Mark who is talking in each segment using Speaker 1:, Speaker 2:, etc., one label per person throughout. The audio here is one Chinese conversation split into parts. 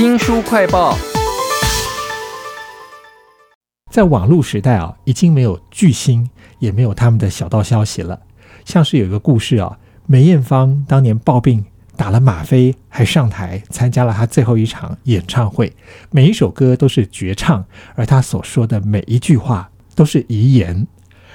Speaker 1: 新书快报，
Speaker 2: 在网络时代啊，已经没有巨星，也没有他们的小道消息了。像是有一个故事啊，梅艳芳当年暴病打了吗啡，还上台参加了她最后一场演唱会，每一首歌都是绝唱，而她所说的每一句话都是遗言。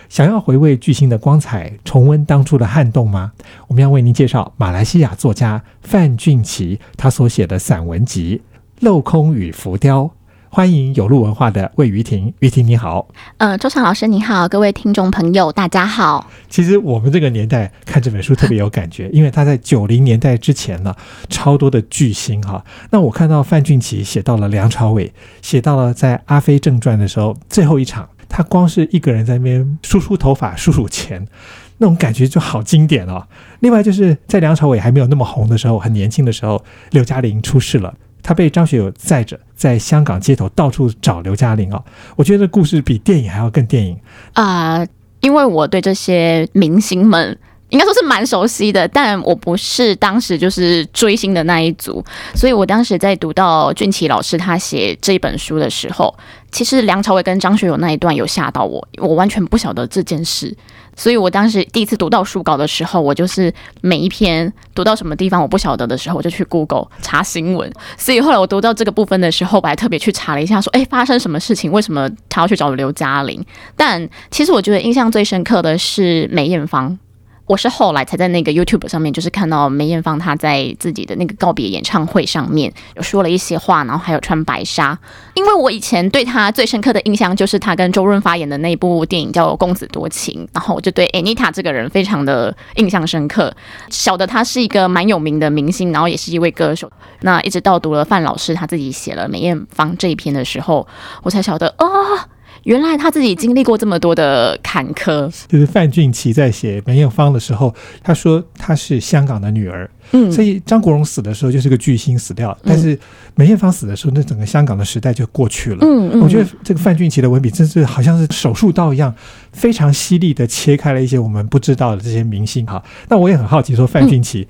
Speaker 2: 想要回味巨星的光彩，重温当初的撼动吗？我们要为您介绍马来西亚作家范俊奇他所写的散文集《镂空与浮雕》。欢迎有路文化的魏于婷，于婷你好。
Speaker 3: 呃，周畅老师你好，各位听众朋友大家好。
Speaker 2: 其实我们这个年代看这本书特别有感觉，因为他在九零年代之前呢，超多的巨星哈。那我看到范俊奇写到了梁朝伟，写到了在《阿飞正传》的时候最后一场。他光是一个人在那边梳梳头发、数数钱，那种感觉就好经典哦。另外就是在梁朝伟还没有那么红的时候，很年轻的时候，刘嘉玲出事了，他被张学友载着在香港街头到处找刘嘉玲哦。我觉得故事比电影还要更电影
Speaker 3: 啊，因为我对这些明星们。应该说是蛮熟悉的，但我不是当时就是追星的那一组，所以我当时在读到俊奇老师他写这本书的时候，其实梁朝伟跟张学友那一段有吓到我，我完全不晓得这件事，所以我当时第一次读到书稿的时候，我就是每一篇读到什么地方我不晓得的时候，我就去 Google 查新闻，所以后来我读到这个部分的时候，我还特别去查了一下，说哎发生什么事情，为什么他要去找刘嘉玲？但其实我觉得印象最深刻的是梅艳芳。我是后来才在那个 YouTube 上面，就是看到梅艳芳她在自己的那个告别演唱会上面有说了一些话，然后还有穿白纱。因为我以前对她最深刻的印象就是她跟周润发演的那部电影叫《公子多情》，然后我就对 Anita 这个人非常的印象深刻。晓得她是一个蛮有名的明星，然后也是一位歌手。那一直到读了范老师他自己写了梅艳芳这一篇的时候，我才晓得啊。原来他自己经历过这么多的坎坷。
Speaker 2: 就是范俊奇在写梅艳芳的时候，他说她是香港的女儿。嗯，所以张国荣死的时候就是个巨星死掉，但是梅艳芳死的时候，那整个香港的时代就过去了。嗯嗯，我觉得这个范俊奇的文笔真是好像是手术刀一样，非常犀利的切开了一些我们不知道的这些明星哈。那我也很好奇，说范俊奇。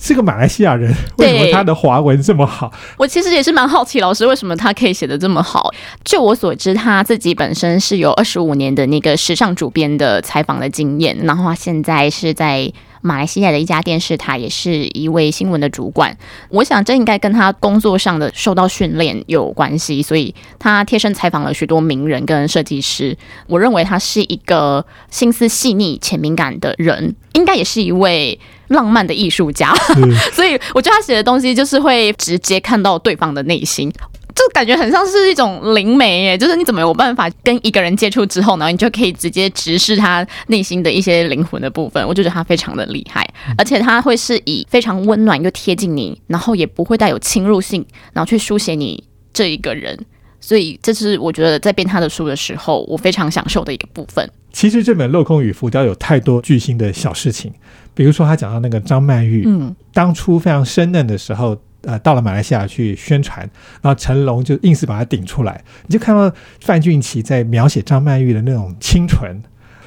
Speaker 2: 是个马来西亚人，为什么他的华文这么好？
Speaker 3: 我其实也是蛮好奇，老师为什么他可以写的这么好？就我所知，他自己本身是有二十五年的那个时尚主编的采访的经验，然后他现在是在马来西亚的一家电视台，也是一位新闻的主管。我想这应该跟他工作上的受到训练有关系，所以他贴身采访了许多名人跟设计师。我认为他是一个心思细腻且敏感的人，应该也是一位。浪漫的艺术家，所以我觉得他写的东西就是会直接看到对方的内心，这感觉很像是一种灵媒耶，就是你怎么有办法跟一个人接触之后呢，你就可以直接直视他内心的一些灵魂的部分，我就觉得他非常的厉害，而且他会是以非常温暖又贴近你，然后也不会带有侵入性，然后去书写你这一个人，所以这是我觉得在编他的书的时候，我非常享受的一个部分。
Speaker 2: 其实这本《镂空与浮雕》有太多巨星的小事情，比如说他讲到那个张曼玉，嗯，当初非常生嫩的时候，呃，到了马来西亚去宣传，然后成龙就硬是把他顶出来，你就看到范俊奇在描写张曼玉的那种清纯。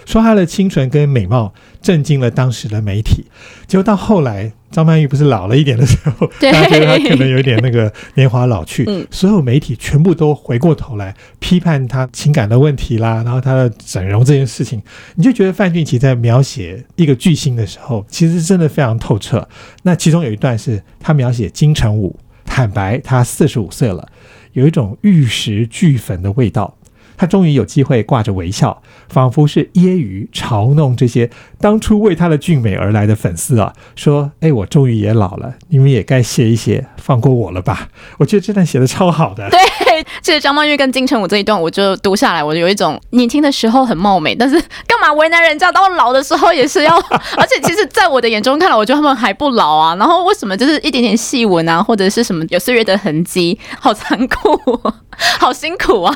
Speaker 2: 说她的清纯跟美貌震惊了当时的媒体，结果到后来张曼玉不是老了一点的时候，大家觉得她可能有点那个年华老去，所有媒体全部都回过头来批判她情感的问题啦，然后她的整容这件事情，你就觉得范俊奇在描写一个巨星的时候，其实真的非常透彻。那其中有一段是他描写金城武，坦白他四十五岁了，有一种玉石俱焚的味道。他终于有机会挂着微笑，仿佛是揶揄嘲弄这些当初为他的俊美而来的粉丝啊，说：“哎，我终于也老了，你们也该歇一歇，放过我了吧？”我觉得这段写的超好的。
Speaker 3: 对，这张曼玉跟金城武这一段，我就读下来，我就有一种年轻的时候很貌美，但是 干嘛为难人家？到老的时候也是要，而且其实在我的眼中看来，我觉得他们还不老啊。然后为什么就是一点点细纹啊，或者是什么有岁月的痕迹，好残酷，哦 好辛苦啊。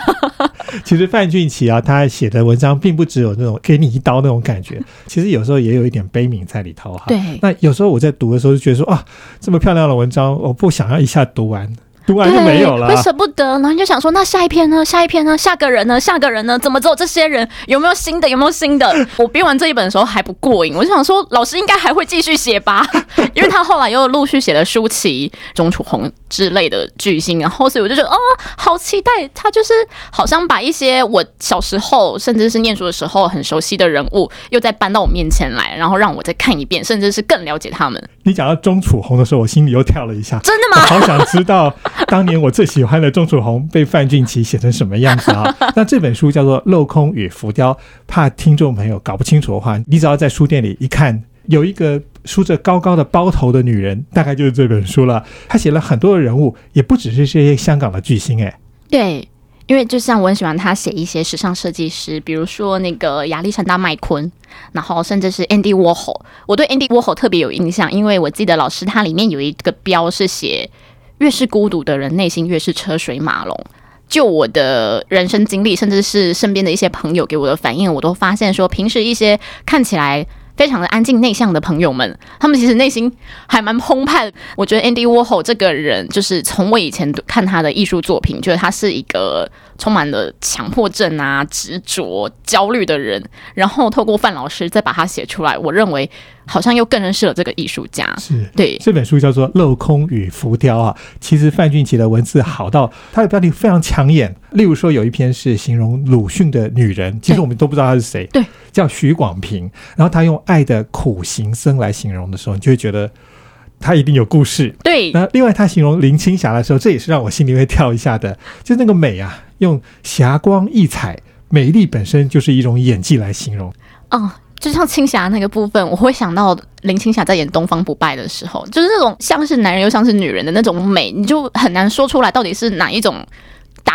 Speaker 2: 其实范俊奇啊，他写的文章并不只有那种给你一刀那种感觉，其实有时候也有一点悲悯在里头哈。
Speaker 3: 对。
Speaker 2: 那有时候我在读的时候就觉得说啊，这么漂亮的文章，我不想要一下读完，读完就没有了，
Speaker 3: 会舍不得。然后你就想说，那下一篇呢？下一篇呢？下个人呢？下个人呢？怎么只有这些人？有没有新的？有没有新的？我编完这一本的时候还不过瘾，我就想说，老师应该还会继续写吧，因为他后来又陆续写了舒淇、钟楚红之类的巨星，然后所以我就觉得，哦，好期待。他就是好像把一些我小时候甚至是念书的时候很熟悉的人物，又再搬到我面前来，然后让我再看一遍，甚至是更了解他们。
Speaker 2: 你讲到钟楚红的时候，我心里又跳了一下。
Speaker 3: 真的吗？
Speaker 2: 我好想知道当年我最喜欢的钟楚红被范俊琪写成什么样子啊？那这本书叫做《镂空与浮雕》，怕听众朋友搞不清楚的话，你只要在书店里一看，有一个梳着高高的包头的女人，大概就是这本书了。她写了很多的人物，也不只是这些香港的巨星，哎，
Speaker 3: 对。因为就像我很喜欢他写一些时尚设计师，比如说那个亚历山大麦昆，然后甚至是 Andy Warhol。我对 Andy Warhol 特别有印象，因为我记得老师他里面有一个标是写越是孤独的人内心越是车水马龙。就我的人生经历，甚至是身边的一些朋友给我的反应，我都发现说，平时一些看起来。非常的安静内向的朋友们，他们其实内心还蛮澎湃。我觉得 Andy Warhol 这个人，就是从我以前看他的艺术作品，觉得他是一个充满了强迫症啊、执着、焦虑的人。然后透过范老师再把它写出来，我认为好像又更认识了这个艺术家。
Speaker 2: 是
Speaker 3: 对
Speaker 2: 这本书叫做《镂空与浮雕》啊，其实范俊奇的文字好到他的标题非常抢眼。例如说有一篇是形容鲁迅的女人，其实我们都不知道她是谁。
Speaker 3: 对。
Speaker 2: 叫许广平，然后他用爱的苦行僧来形容的时候，你就会觉得他一定有故事。
Speaker 3: 对，
Speaker 2: 那另外他形容林青霞的时候，这也是让我心里会跳一下的，就那个美啊，用霞光溢彩，美丽本身就是一种演技来形容。
Speaker 3: 哦，就像青霞那个部分，我会想到林青霞在演《东方不败》的时候，就是那种像是男人又像是女人的那种美，你就很难说出来到底是哪一种。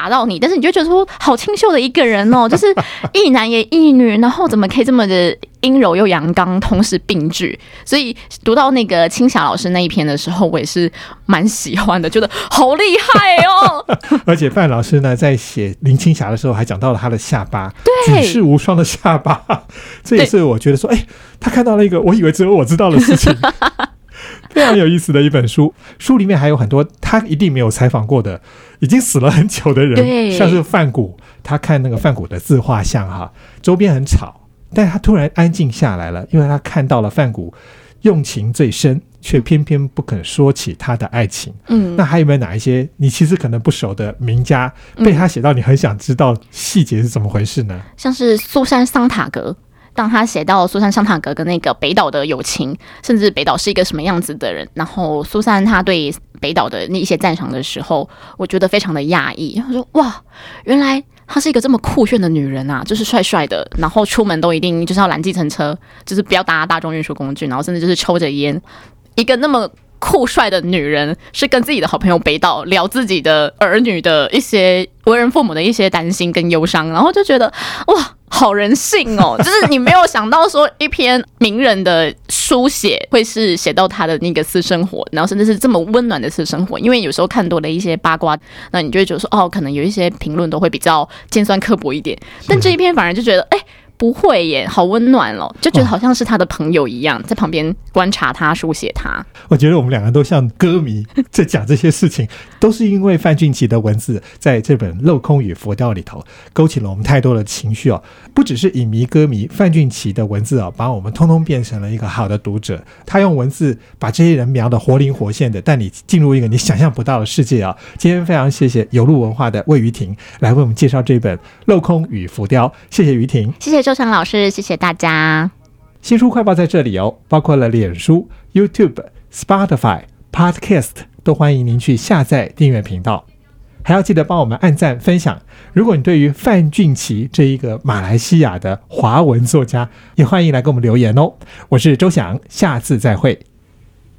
Speaker 3: 打到你，但是你就觉得说好清秀的一个人哦，就是一男也一女，然后怎么可以这么的阴柔又阳刚，同时并举？所以读到那个青霞老师那一篇的时候，我也是蛮喜欢的，觉得好厉害哦。
Speaker 2: 而且范老师呢，在写林青霞的时候，还讲到了她的下巴，
Speaker 3: 举
Speaker 2: 世无双的下巴，这也是我觉得说，哎，他看到了一个我以为只有我知道的事情。非常有意思的一本书，书里面还有很多他一定没有采访过的，已经死了很久的人，像是范谷，他看那个范谷的自画像哈，周边很吵，但是他突然安静下来了，因为他看到了范谷用情最深，却偏偏不肯说起他的爱情。嗯，那还有没有哪一些你其实可能不熟的名家，被他写到你很想知道细节是怎么回事呢？
Speaker 3: 像是苏珊桑塔格。当他写到苏珊·桑塔格跟那个北岛的友情，甚至北岛是一个什么样子的人，然后苏珊他对北岛的那一些赞赏的时候，我觉得非常的讶异。他说：“哇，原来她是一个这么酷炫的女人啊，就是帅帅的，然后出门都一定就是要拦计程车，就是不要搭大众运输工具，然后甚至就是抽着烟。一个那么酷帅的女人，是跟自己的好朋友北岛聊自己的儿女的一些为人父母的一些担心跟忧伤，然后就觉得哇。”好人性哦，就是你没有想到说一篇名人的书写会是写到他的那个私生活，然后甚至是这么温暖的私生活。因为有时候看多了一些八卦，那你就会觉得说，哦，可能有一些评论都会比较尖酸刻薄一点，但这一篇反而就觉得，哎。不会耶，好温暖哦，就觉得好像是他的朋友一样，在旁边观察他、书写他。
Speaker 2: 我觉得我们两个都像歌迷，在讲这些事情，都是因为范俊奇的文字在这本《镂空与浮雕》里头勾起了我们太多的情绪哦。不只是影迷、歌迷，范俊奇的文字啊，把我们通通变成了一个好的读者。他用文字把这些人描得活灵活现的，带你进入一个你想象不到的世界啊。今天非常谢谢有路文化的魏于婷来为我们介绍这本《镂空与浮雕》，谢谢于婷，
Speaker 3: 谢谢。周强老师，谢谢大家。
Speaker 2: 新书快报在这里哦，包括了脸书、YouTube、Spotify、Podcast，都欢迎您去下载订阅频道。还要记得帮我们按赞分享。如果你对于范俊奇这一个马来西亚的华文作家，也欢迎来给我们留言哦。我是周翔，下次再会。